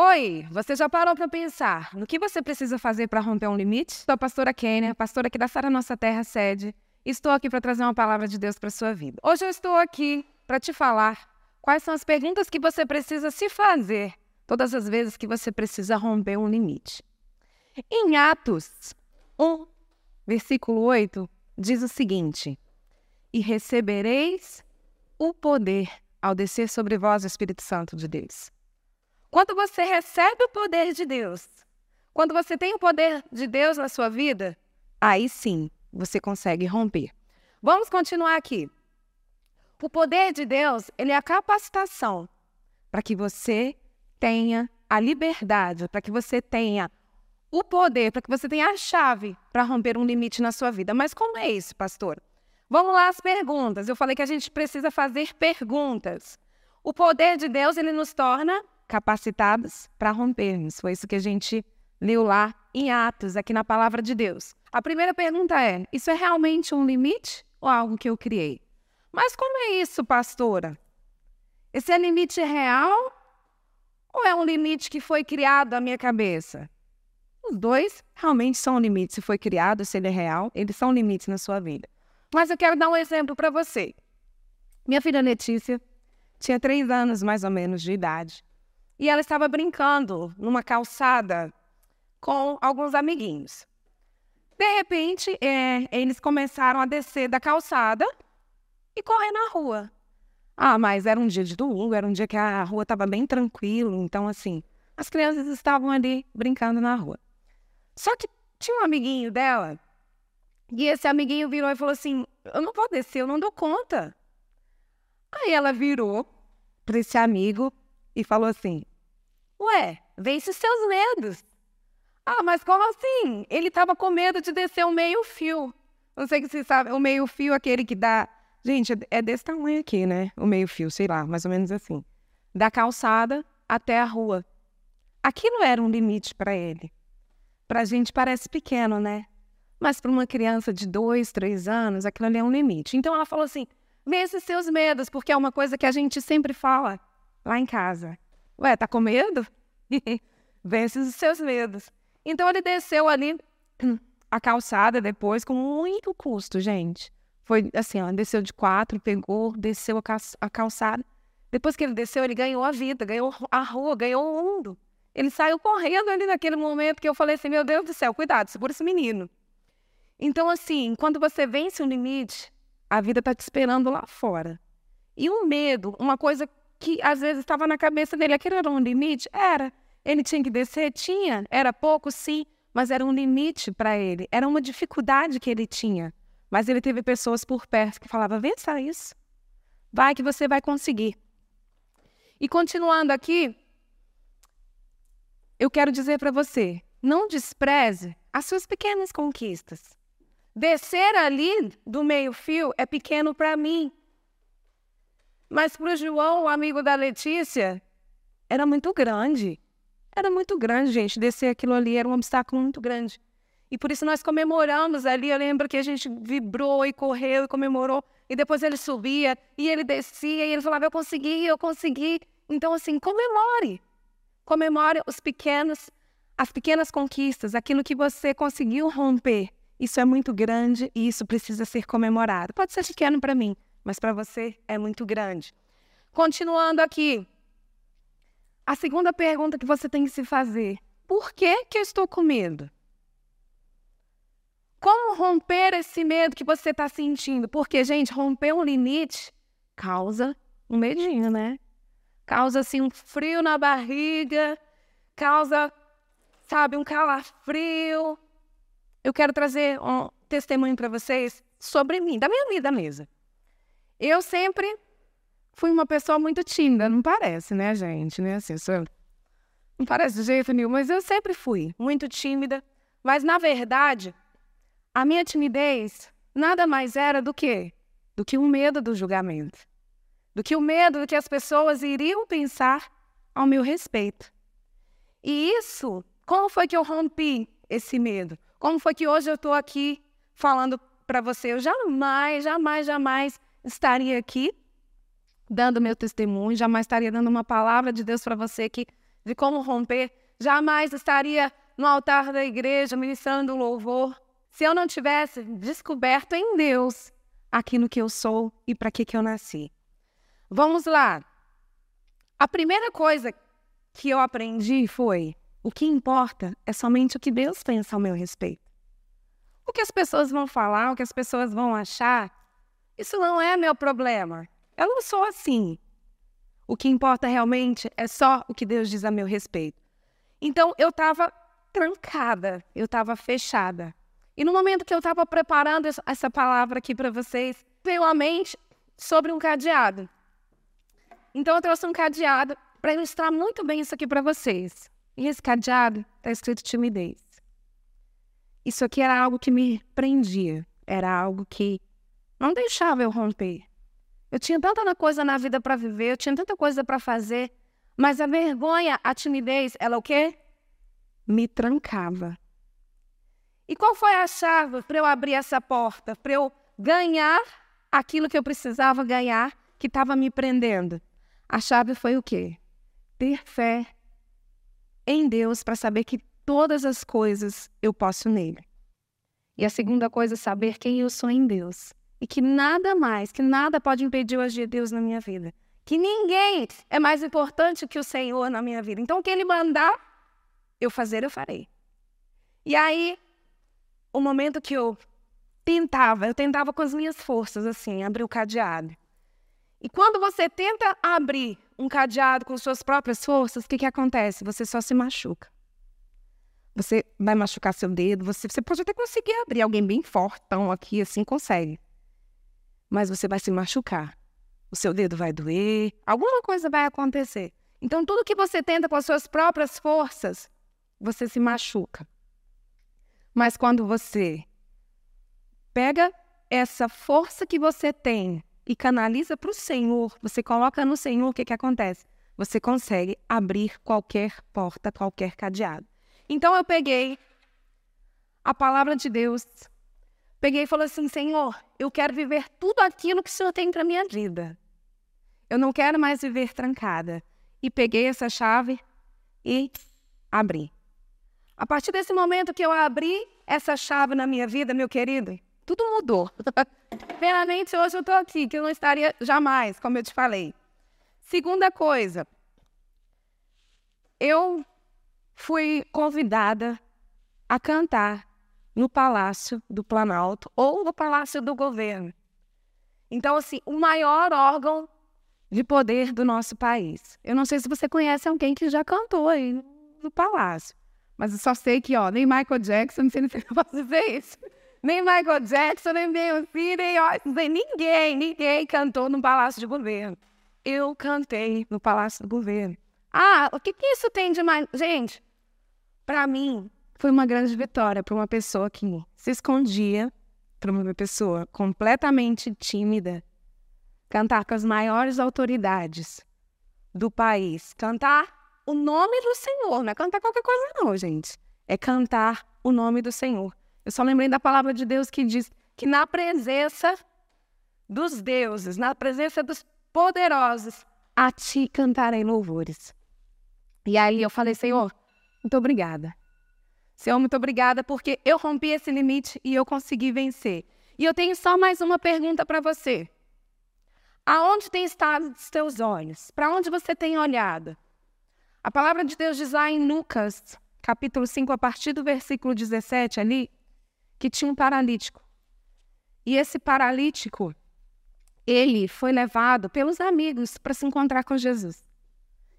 Oi, você já parou para pensar no que você precisa fazer para romper um limite? Sou a pastora Kênia, pastora aqui da Sara Nossa Terra Sede. Estou aqui para trazer uma palavra de Deus para sua vida. Hoje eu estou aqui para te falar quais são as perguntas que você precisa se fazer todas as vezes que você precisa romper um limite. Em Atos 1, versículo 8, diz o seguinte: E recebereis o poder ao descer sobre vós o Espírito Santo de Deus. Quando você recebe o poder de Deus, quando você tem o poder de Deus na sua vida, aí sim você consegue romper. Vamos continuar aqui. O poder de Deus, ele é a capacitação para que você tenha a liberdade, para que você tenha o poder, para que você tenha a chave para romper um limite na sua vida. Mas como é isso, pastor? Vamos lá as perguntas. Eu falei que a gente precisa fazer perguntas. O poder de Deus, ele nos torna capacitados para rompermos. Foi isso que a gente leu lá em Atos, aqui na palavra de Deus. A primeira pergunta é: isso é realmente um limite ou algo que eu criei? Mas como é isso, pastora? Esse é limite real ou é um limite que foi criado na minha cabeça? Os dois realmente são limites. Se foi criado, se ele é real, eles são limites na sua vida. Mas eu quero dar um exemplo para você. Minha filha Letícia tinha três anos mais ou menos de idade e ela estava brincando numa calçada com alguns amiguinhos. De repente, é, eles começaram a descer da calçada e correr na rua. Ah, mas era um dia de domingo, era um dia que a rua estava bem tranquila, então assim, as crianças estavam ali brincando na rua. Só que tinha um amiguinho dela, e esse amiguinho virou e falou assim: Eu não vou descer, eu não dou conta. Aí ela virou para esse amigo e falou assim: Ué, vence seus medos. Ah, mas como assim? Ele estava com medo de descer o meio-fio. Não sei se você sabe, o meio-fio, aquele que dá. Gente, é desse tamanho aqui, né? O meio-fio, sei lá, mais ou menos assim. Da calçada até a rua. Aquilo era um limite para ele. Para a gente parece pequeno, né? Mas para uma criança de dois, três anos, aquilo ali é um limite. Então ela falou assim: vence seus medos, porque é uma coisa que a gente sempre fala lá em casa. Ué, tá com medo? Vence os seus medos. Então ele desceu ali a calçada depois com muito custo, gente. Foi assim, desceu de quatro, pegou, desceu a, a calçada. Depois que ele desceu, ele ganhou a vida, ganhou a rua, ganhou o mundo. Ele saiu correndo ali naquele momento que eu falei assim: meu Deus do céu, cuidado, segura esse menino. Então, assim, quando você vence um limite, a vida está te esperando lá fora. E o medo, uma coisa que às vezes estava na cabeça dele. Aquilo era um limite? Era. Ele tinha que descer? Tinha. Era pouco? Sim. Mas era um limite para ele. Era uma dificuldade que ele tinha. Mas ele teve pessoas por perto que falavam: vença isso. Vai que você vai conseguir. E continuando aqui, eu quero dizer para você: não despreze as suas pequenas conquistas. Descer ali do meio-fio é pequeno para mim, mas para o João, o amigo da Letícia, era muito grande. Era muito grande, gente. Descer aquilo ali era um obstáculo muito grande. E por isso nós comemoramos ali. Eu lembro que a gente vibrou e correu e comemorou. E depois ele subia e ele descia e ele falava: Eu consegui, eu consegui. Então, assim, comemore. Comemore os pequenos, as pequenas conquistas, aquilo que você conseguiu romper. Isso é muito grande e isso precisa ser comemorado. Pode ser pequeno para mim, mas para você é muito grande. Continuando aqui, a segunda pergunta que você tem que se fazer: por que, que eu estou com medo? Como romper esse medo que você está sentindo? Porque, gente, romper um limite causa um medinho, né? Causa assim um frio na barriga, causa, sabe, um calafrio. Eu quero trazer um testemunho para vocês sobre mim, da minha vida mesmo. Eu sempre fui uma pessoa muito tímida, não parece, né, gente? Né? Assim, sou... Não parece de jeito nenhum, mas eu sempre fui muito tímida. Mas, na verdade, a minha timidez nada mais era do que do que o um medo do julgamento, do que o medo do que as pessoas iriam pensar ao meu respeito. E isso, como foi que eu rompi esse medo? Como foi que hoje eu estou aqui falando para você? Eu jamais, jamais, jamais estaria aqui dando meu testemunho, jamais estaria dando uma palavra de Deus para você que de como romper, jamais estaria no altar da igreja ministrando louvor se eu não tivesse descoberto em Deus aquilo que eu sou e para que, que eu nasci. Vamos lá. A primeira coisa que eu aprendi foi: o que importa é somente o que Deus pensa ao meu respeito. O que as pessoas vão falar, o que as pessoas vão achar, isso não é meu problema. Eu não sou assim. O que importa realmente é só o que Deus diz a meu respeito. Então eu estava trancada, eu estava fechada. E no momento que eu estava preparando essa palavra aqui para vocês, veio à mente sobre um cadeado. Então eu trouxe um cadeado para ilustrar muito bem isso aqui para vocês. E esse cadeado está escrito timidez. Isso aqui era algo que me prendia, era algo que não deixava eu romper. Eu tinha tanta coisa na vida para viver, eu tinha tanta coisa para fazer, mas a vergonha, a timidez, ela o quê? Me trancava. E qual foi a chave para eu abrir essa porta, para eu ganhar aquilo que eu precisava ganhar, que estava me prendendo? A chave foi o quê? Ter fé em Deus para saber que todas as coisas eu posso nele. E a segunda coisa saber quem eu sou em Deus. E que nada mais, que nada pode impedir o agir de Deus na minha vida. Que ninguém é mais importante que o Senhor na minha vida. Então, o que Ele mandar eu fazer, eu farei. E aí, o momento que eu tentava, eu tentava com as minhas forças, assim, abrir o cadeado. E quando você tenta abrir um cadeado com suas próprias forças, o que, que acontece? Você só se machuca. Você vai machucar seu dedo, você, você pode até conseguir abrir alguém bem fortão aqui, assim, consegue mas você vai se machucar. O seu dedo vai doer, alguma coisa vai acontecer. Então, tudo que você tenta com as suas próprias forças, você se machuca. Mas quando você pega essa força que você tem e canaliza para o Senhor, você coloca no Senhor, o que, que acontece? Você consegue abrir qualquer porta, qualquer cadeado. Então eu peguei a palavra de Deus, peguei e falei assim: Senhor, eu quero viver tudo aquilo que o Senhor tem para minha vida. Eu não quero mais viver trancada. E peguei essa chave e abri. A partir desse momento que eu abri essa chave na minha vida, meu querido, tudo mudou. Primeiramente, hoje eu estou aqui, que eu não estaria jamais, como eu te falei. Segunda coisa, eu fui convidada a cantar no Palácio do Planalto ou no Palácio do Governo. Então, assim, o maior órgão de poder do nosso país. Eu não sei se você conhece alguém que já cantou aí no Palácio, mas eu só sei que, ó, nem Michael Jackson, não sei se eu posso dizer isso, nem Michael Jackson, nem Beyoncé, nem ó, ninguém, ninguém cantou no Palácio de Governo. Eu cantei no Palácio do Governo. Ah, o que, que isso tem de mais? Gente, para mim, foi uma grande vitória para uma pessoa que se escondia, para uma pessoa completamente tímida, cantar com as maiores autoridades do país, cantar o nome do Senhor, não é cantar qualquer coisa não, gente. É cantar o nome do Senhor. Eu só lembrei da palavra de Deus que diz que na presença dos deuses, na presença dos poderosos, a ti cantarei louvores. E aí eu falei, Senhor, muito obrigada. Senhor, muito obrigada porque eu rompi esse limite e eu consegui vencer. E eu tenho só mais uma pergunta para você. Aonde tem estado os teus olhos? Para onde você tem olhado? A palavra de Deus diz lá em Lucas, capítulo 5, a partir do versículo 17 ali, que tinha um paralítico. E esse paralítico, ele foi levado pelos amigos para se encontrar com Jesus.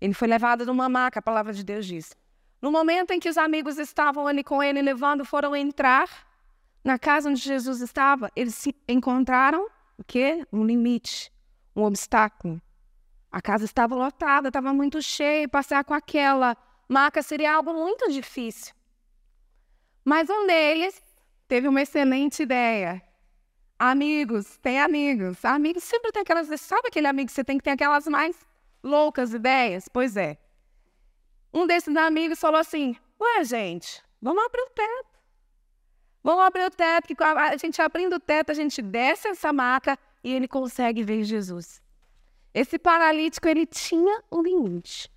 Ele foi levado numa maca, a palavra de Deus diz. No momento em que os amigos estavam ali com ele, levando, foram entrar na casa onde Jesus estava, eles se encontraram o quê? Um limite, um obstáculo. A casa estava lotada, estava muito cheia, passear com aquela maca seria algo muito difícil. Mas um deles teve uma excelente ideia. Amigos, tem amigos. Amigos sempre tem aquelas. Sabe aquele amigo que você tem que ter aquelas mais loucas ideias? Pois é. Um desses amigos falou assim: Ué, gente, vamos abrir o teto. Vamos abrir o teto, que a gente abrindo o teto, a gente desce essa maca e ele consegue ver Jesus. Esse paralítico, ele tinha um limite.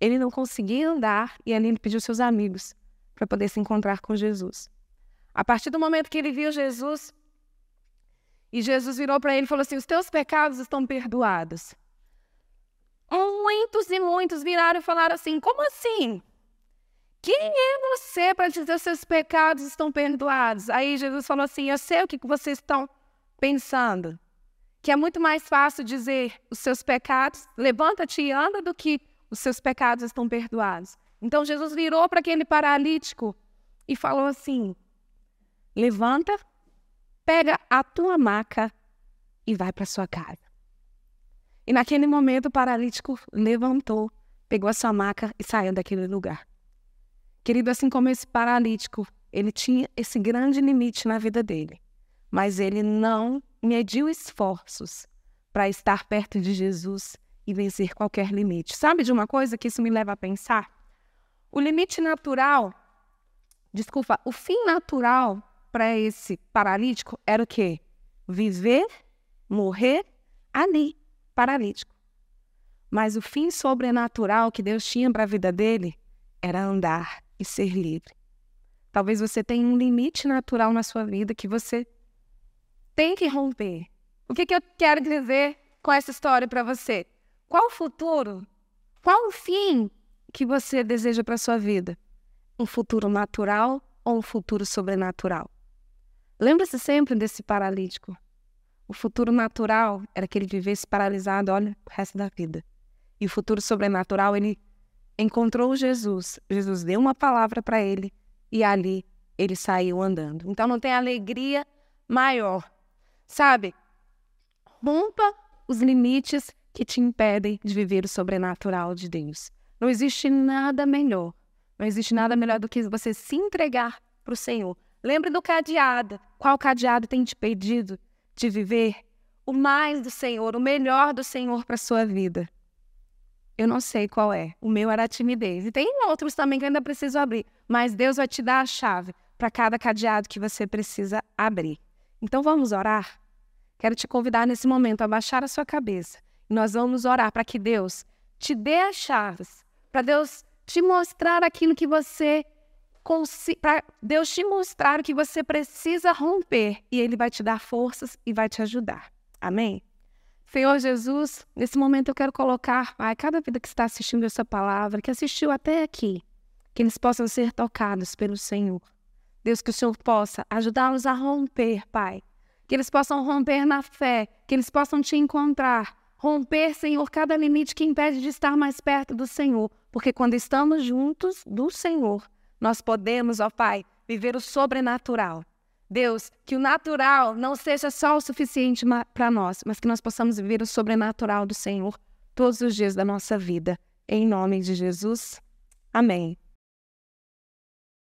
Ele não conseguia andar e ali ele pediu seus amigos para poder se encontrar com Jesus. A partir do momento que ele viu Jesus, e Jesus virou para ele e falou assim: Os teus pecados estão perdoados. Muitos e muitos viraram e falaram assim: Como assim? Quem é você para dizer que seus pecados estão perdoados? Aí Jesus falou assim: Eu sei o que vocês estão pensando. Que é muito mais fácil dizer os seus pecados, levanta-te e anda, do que os seus pecados estão perdoados. Então Jesus virou para aquele paralítico e falou assim: Levanta, pega a tua maca e vai para sua casa. E naquele momento o paralítico levantou, pegou a sua maca e saiu daquele lugar. Querido, assim como esse paralítico, ele tinha esse grande limite na vida dele, mas ele não mediu esforços para estar perto de Jesus e vencer qualquer limite. Sabe de uma coisa que isso me leva a pensar? O limite natural, desculpa, o fim natural para esse paralítico era o quê? Viver, morrer ali, paralítico. Mas o fim sobrenatural que Deus tinha para a vida dele era andar e ser livre. Talvez você tenha um limite natural na sua vida que você tem que romper. O que, que eu quero dizer com essa história para você? Qual o futuro? Qual o fim que você deseja para sua vida? Um futuro natural ou um futuro sobrenatural? Lembre-se sempre desse paralítico. O futuro natural era que ele vivesse paralisado, olha, o resto da vida. E o futuro sobrenatural, ele encontrou Jesus. Jesus deu uma palavra para ele e ali ele saiu andando. Então não tem alegria maior. Sabe? Rompa os limites que te impedem de viver o sobrenatural de Deus. Não existe nada melhor. Não existe nada melhor do que você se entregar para o Senhor. Lembre do cadeado. Qual cadeado tem te pedido de viver o mais do Senhor, o melhor do Senhor para sua vida? Eu não sei qual é. O meu era a timidez. E tem outros também que ainda preciso abrir. Mas Deus vai te dar a chave para cada cadeado que você precisa abrir. Então vamos orar? Quero te convidar nesse momento a baixar a sua cabeça. E nós vamos orar para que Deus te dê as chaves, para Deus te mostrar aquilo que você para Deus te mostrar o que você precisa romper e Ele vai te dar forças e vai te ajudar. Amém? Senhor Jesus, nesse momento eu quero colocar, Pai, cada vida que está assistindo essa palavra, que assistiu até aqui, que eles possam ser tocados pelo Senhor. Deus, que o Senhor possa ajudá-los a romper, Pai. Que eles possam romper na fé, que eles possam te encontrar. Romper, Senhor, cada limite que impede de estar mais perto do Senhor. Porque quando estamos juntos do Senhor, nós podemos, ó Pai, viver o sobrenatural. Deus, que o natural não seja só o suficiente para nós, mas que nós possamos viver o sobrenatural do Senhor todos os dias da nossa vida. Em nome de Jesus. Amém.